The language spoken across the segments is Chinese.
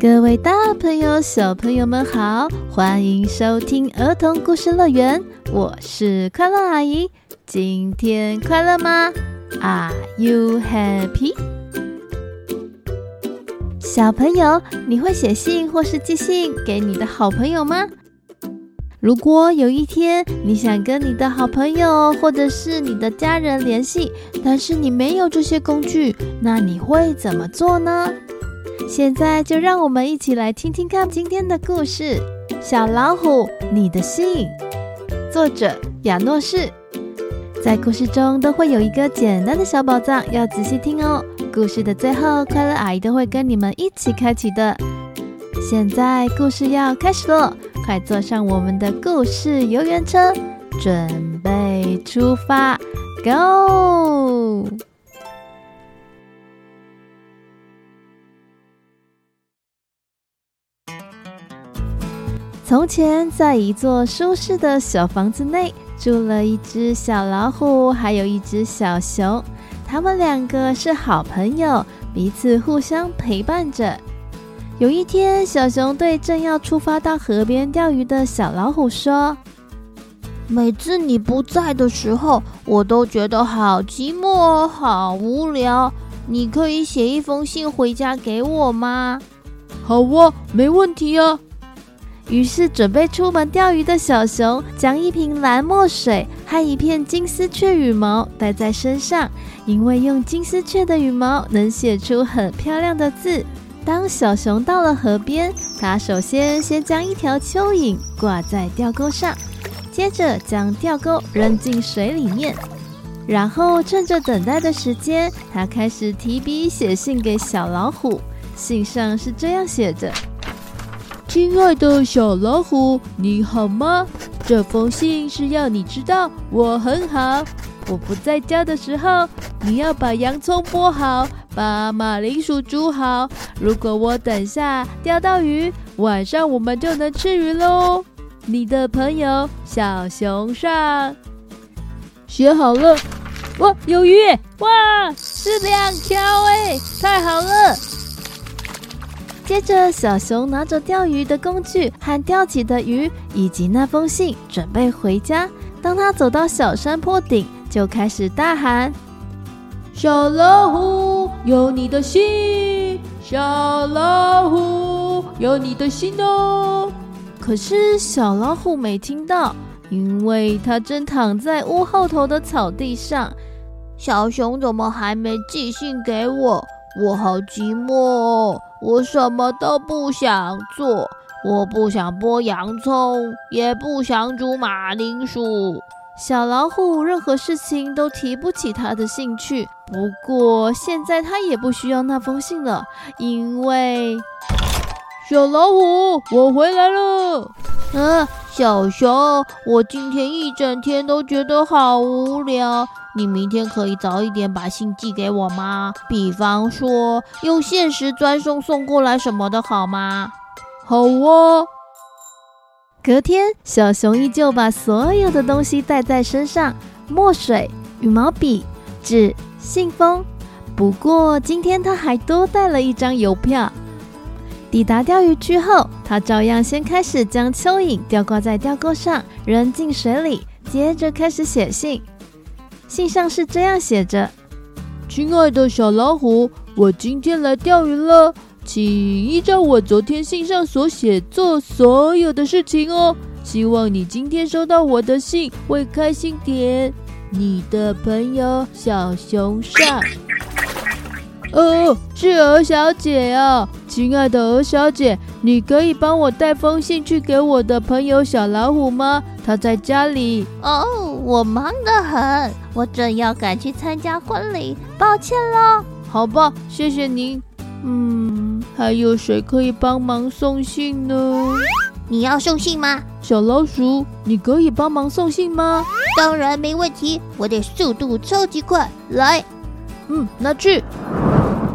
各位大朋友、小朋友们好，欢迎收听儿童故事乐园，我是快乐阿姨。今天快乐吗？Are you happy？小朋友，你会写信或是寄信给你的好朋友吗？如果有一天你想跟你的好朋友或者是你的家人联系，但是你没有这些工具，那你会怎么做呢？现在就让我们一起来听听看今天的故事《小老虎，你的信》。作者亚诺士。在故事中都会有一个简单的小宝藏，要仔细听哦。故事的最后，快乐阿姨都会跟你们一起开启的。现在故事要开始喽！快坐上我们的故事游园车，准备出发，Go！从前，在一座舒适的小房子内，住了一只小老虎，还有一只小熊。他们两个是好朋友，彼此互相陪伴着。有一天，小熊对正要出发到河边钓鱼的小老虎说：“每次你不在的时候，我都觉得好寂寞、好无聊。你可以写一封信回家给我吗？”“好啊，没问题啊。”于是，准备出门钓鱼的小熊将一瓶蓝墨水和一片金丝雀羽毛带在身上，因为用金丝雀的羽毛能写出很漂亮的字。当小熊到了河边，他首先先将一条蚯蚓挂在钓钩上，接着将钓钩扔进水里面，然后趁着等待的时间，他开始提笔写信给小老虎。信上是这样写着：“亲爱的小老虎，你好吗？这封信是要你知道我很好。我不在家的时候，你要把洋葱剥好。”把马铃薯煮好。如果我等下钓到鱼，晚上我们就能吃鱼喽。你的朋友小熊上写好了。哇，有鱼！哇，是两条哎，太好了！接着，小熊拿着钓鱼的工具和钓起的鱼以及那封信，准备回家。当他走到小山坡顶，就开始大喊：“小老虎！”有你的信，小老虎，有你的信哦。可是小老虎没听到，因为它正躺在屋后头的草地上。小熊怎么还没寄信给我？我好寂寞哦，我什么都不想做，我不想剥洋葱，也不想煮马铃薯。小老虎任何事情都提不起他的兴趣。不过现在他也不需要那封信了，因为小老虎，我回来了。嗯，小熊，我今天一整天都觉得好无聊。你明天可以早一点把信寄给我吗？比方说用限时专送送过来什么的，好吗？好哦。隔天，小熊依旧把所有的东西带在身上：墨水、羽毛笔、纸、信封。不过今天他还多带了一张邮票。抵达钓鱼区后，他照样先开始将蚯蚓吊挂在钓钩上，扔进水里，接着开始写信。信上是这样写着：“亲爱的小老虎，我今天来钓鱼了。”请依照我昨天信上所写做所有的事情哦。希望你今天收到我的信会开心点。你的朋友小熊上。哦，是鹅小姐啊，亲爱的鹅小姐，你可以帮我带封信去给我的朋友小老虎吗？他在家里。哦，我忙得很，我正要赶去参加婚礼，抱歉了。好吧，谢谢您。嗯，还有谁可以帮忙送信呢？你要送信吗？小老鼠，你可以帮忙送信吗？当然没问题，我的速度超级快。来，嗯，拿去。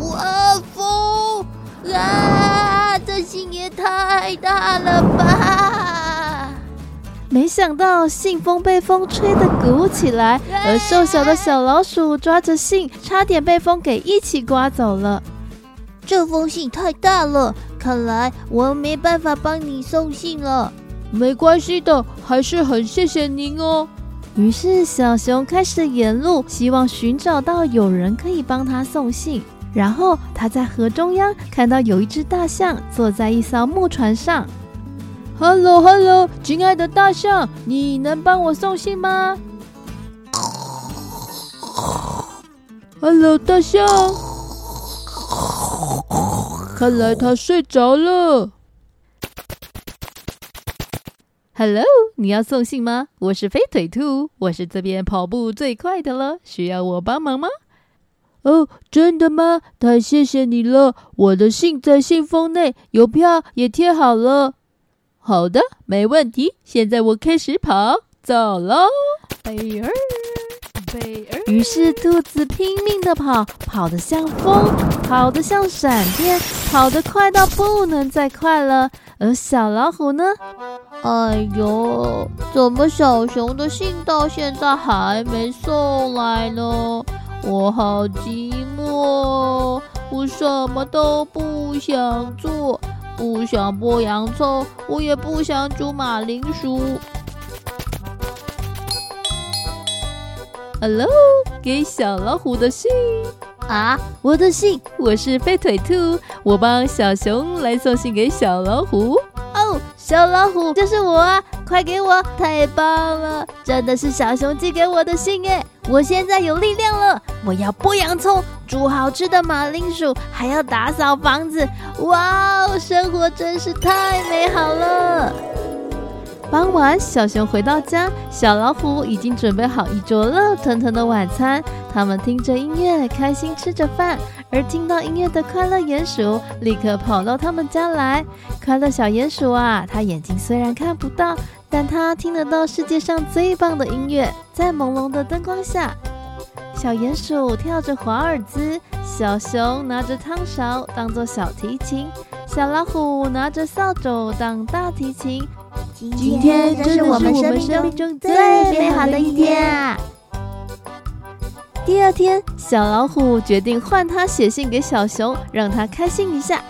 哇，风！啊，这信也太大了吧！没想到信封被风吹得鼓起来，而瘦小的小老鼠抓着信，差点被风给一起刮走了。这封信太大了，看来我没办法帮你送信了。没关系的，还是很谢谢您哦。于是小熊开始沿路，希望寻找到有人可以帮他送信。然后他在河中央看到有一只大象坐在一艘木船上。Hello，Hello，亲爱的大象，你能帮我送信吗？Hello，大象。看来他睡着了。Hello，你要送信吗？我是飞腿兔，我是这边跑步最快的了，需要我帮忙吗？哦，真的吗？太谢谢你了！我的信在信封内，邮票也贴好了。好的，没问题。现在我开始跑，走喽！贝尔，贝尔。于是兔子拼命的跑，跑得像风，跑得像闪电，跑得快到不能再快了。而小老虎呢？哎呦，怎么小熊的信到现在还没送来呢？我好寂寞，我什么都不想做，不想剥洋葱，我也不想煮马铃薯。Hello，给小老虎的信啊，我的信，我是飞腿兔，我帮小熊来送信给小老虎。哦，小老虎，就是我，快给我！太棒了，真的是小熊寄给我的信诶，我现在有力量了，我要剥洋葱，煮好吃的马铃薯，还要打扫房子，哇哦，生活真是太美好了。傍晚，小熊回到家，小老虎已经准备好一桌热腾腾的晚餐。他们听着音乐，开心吃着饭。而听到音乐的快乐鼹鼠立刻跑到他们家来。快乐小鼹鼠啊，它眼睛虽然看不到，但它听得到世界上最棒的音乐。在朦胧的灯光下，小鼹鼠跳着华尔兹，小熊拿着汤勺当做小提琴，小老虎拿着扫帚当大提琴。今天真是我们生命中最美好的一天啊！第二天，小老虎决定换他写信给小熊，让他开心一下。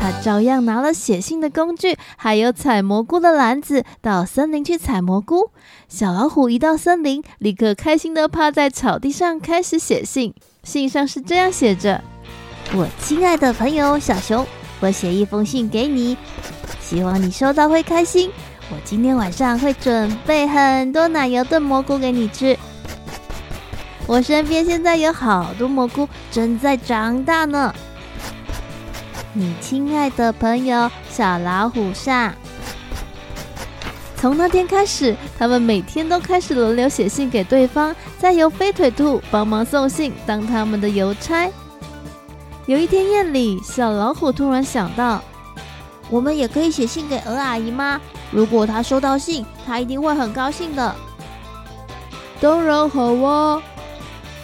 他照样拿了写信的工具，还有采蘑菇的篮子，到森林去采蘑菇。小老虎一到森林，立刻开心地趴在草地上开始写信。信上是这样写着：“我亲爱的朋友小熊，我写一封信给你。”希望你收到会开心。我今天晚上会准备很多奶油炖蘑菇给你吃。我身边现在有好多蘑菇正在长大呢。你亲爱的朋友小老虎上。从那天开始，他们每天都开始轮流写信给对方，再由飞腿兔帮忙送信，当他们的邮差。有一天夜里，小老虎突然想到。我们也可以写信给鹅阿姨吗？如果她收到信，她一定会很高兴的。当然好哦！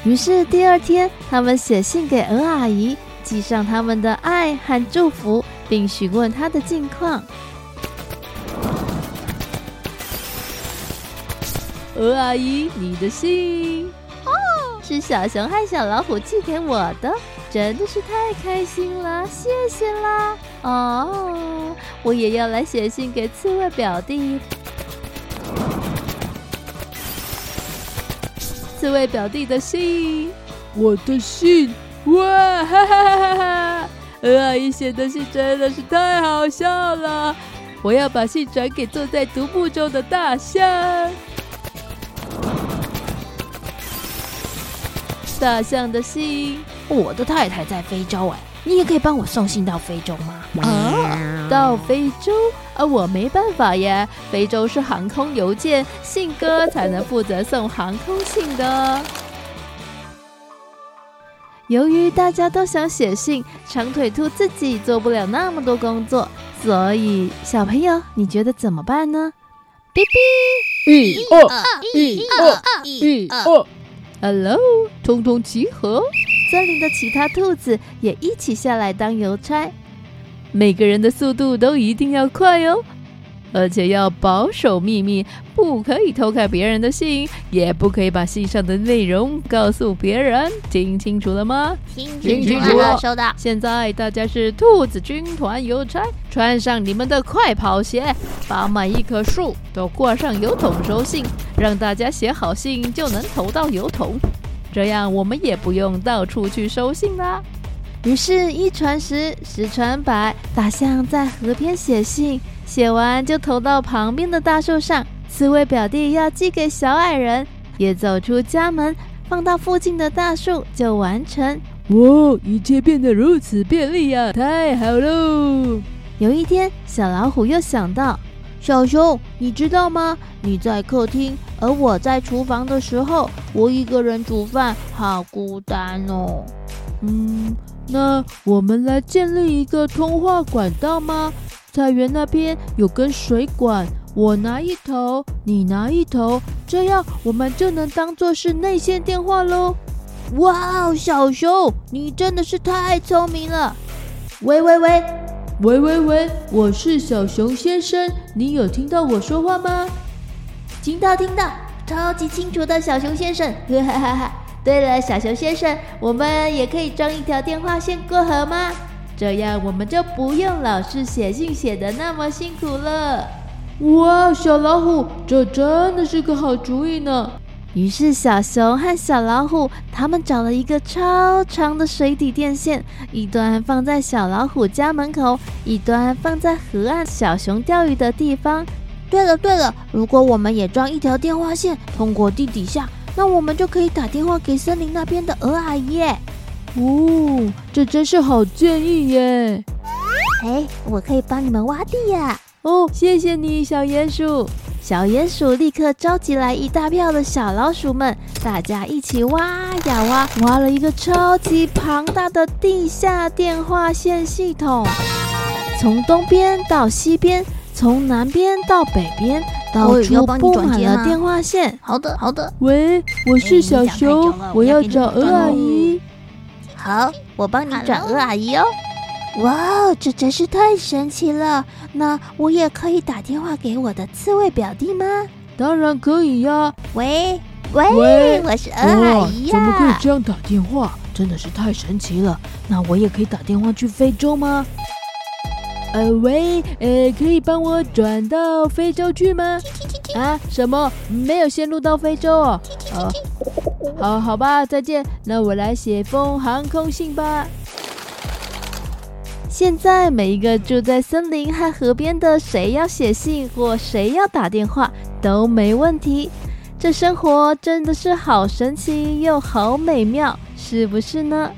于是第二天，他们写信给鹅阿姨，寄上他们的爱和祝福，并询问他的近况。鹅阿姨，你的信哦，是小熊和小老虎寄给我的。真的是太开心了，谢谢啦！哦，我也要来写信给刺猬表弟。刺猬表弟的信，我的信，哇哈哈哈哈哈！鹅阿姨写的信真的是太好笑了，我要把信转给坐在独木中的大象。大象的信。我的太太在非洲哎，你也可以帮我送信到非洲吗？啊，到非洲啊，我没办法呀，非洲是航空邮件，信鸽才能负责送航空信的。由于大家都想写信，长腿兔自己做不了那么多工作，所以小朋友，你觉得怎么办呢？哔哔，一二一二一二，Hello，通通集合。森林的其他兔子也一起下来当邮差，每个人的速度都一定要快哦。而且要保守秘密，不可以偷看别人的信，也不可以把信上的内容告诉别人。听清楚了吗？听清楚了，收到。现在大家是兔子军团邮差，穿上你们的快跑鞋，把每一棵树都挂上邮筒收信，让大家写好信就能投到邮筒，这样我们也不用到处去收信啦。于是，一传十，十传百，大象在河边写信，写完就投到旁边的大树上。刺猬表弟要寄给小矮人，也走出家门，放到附近的大树就完成。哇，一切变得如此便利呀，太好喽！有一天，小老虎又想到：小熊，你知道吗？你在客厅，而我在厨房的时候，我一个人煮饭，好孤单哦。嗯。那我们来建立一个通话管道吗？菜园那边有根水管，我拿一头，你拿一头，这样我们就能当做是内线电话喽。哇哦，小熊，你真的是太聪明了！喂喂喂，喂喂喂，我是小熊先生，你有听到我说话吗？听到听到，超级清楚的小熊先生，哈哈哈哈。对了，小熊先生，我们也可以装一条电话线过河吗？这样我们就不用老是写信写得那么辛苦了。哇，小老虎，这真的是个好主意呢！于是小熊和小老虎他们找了一个超长的水底电线，一端放在小老虎家门口，一端放在河岸小熊钓鱼的地方。对了对了，如果我们也装一条电话线通过地底下。那我们就可以打电话给森林那边的鹅阿姨耶。哦，这真是好建议耶！哎，我可以帮你们挖地呀。哦，谢谢你，小鼹鼠。小鼹鼠立刻召集来一大票的小老鼠们，大家一起挖呀挖，挖了一个超级庞大的地下电话线系统，从东边到西边，从南边到北边。到处布满了电话线。好的，好的。喂，我是小熊，我要找鹅阿姨。好，我帮你转鹅阿姨哦。哇，这真是太神奇了！那我也可以打电话给我的刺猬表弟吗？当然可以呀。喂喂，喂，我是鹅阿姨呀。怎么可以这样打电话？真的是太神奇了。那我也可以打电话去非洲吗？呃喂，呃，可以帮我转到非洲去吗？啊，什么？没有线路到非洲哦？哦，好，好吧，再见。那我来写封航空信吧。现在每一个住在森林和河边的，谁要写信或谁要打电话都没问题。这生活真的是好神奇又好美妙，是不是呢？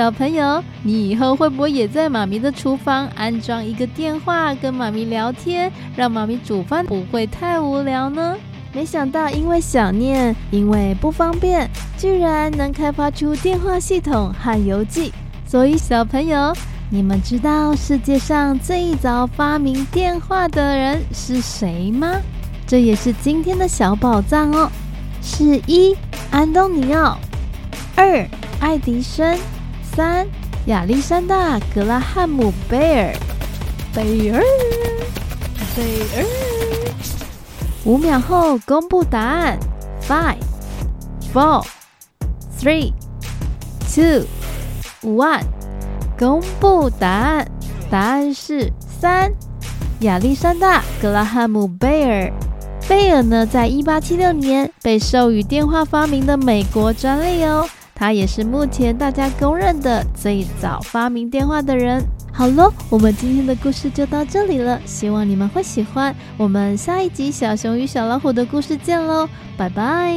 小朋友，你以后会不会也在妈咪的厨房安装一个电话，跟妈咪聊天，让妈咪煮饭不会太无聊呢？没想到，因为想念，因为不方便，居然能开发出电话系统和邮寄。所以，小朋友，你们知道世界上最早发明电话的人是谁吗？这也是今天的小宝藏哦。是一，安东尼奥；二，爱迪生。三，亚历山大·格拉汉姆·贝尔，贝尔，贝尔。五秒后公布答案：Five, four, three, two, one。公布答案，答案是三，亚历山大·格拉汉姆·贝尔。贝尔呢，在一八七六年被授予电话发明的美国专利哦。他也是目前大家公认的最早发明电话的人。好喽，我们今天的故事就到这里了，希望你们会喜欢。我们下一集《小熊与小老虎》的故事见喽，拜拜。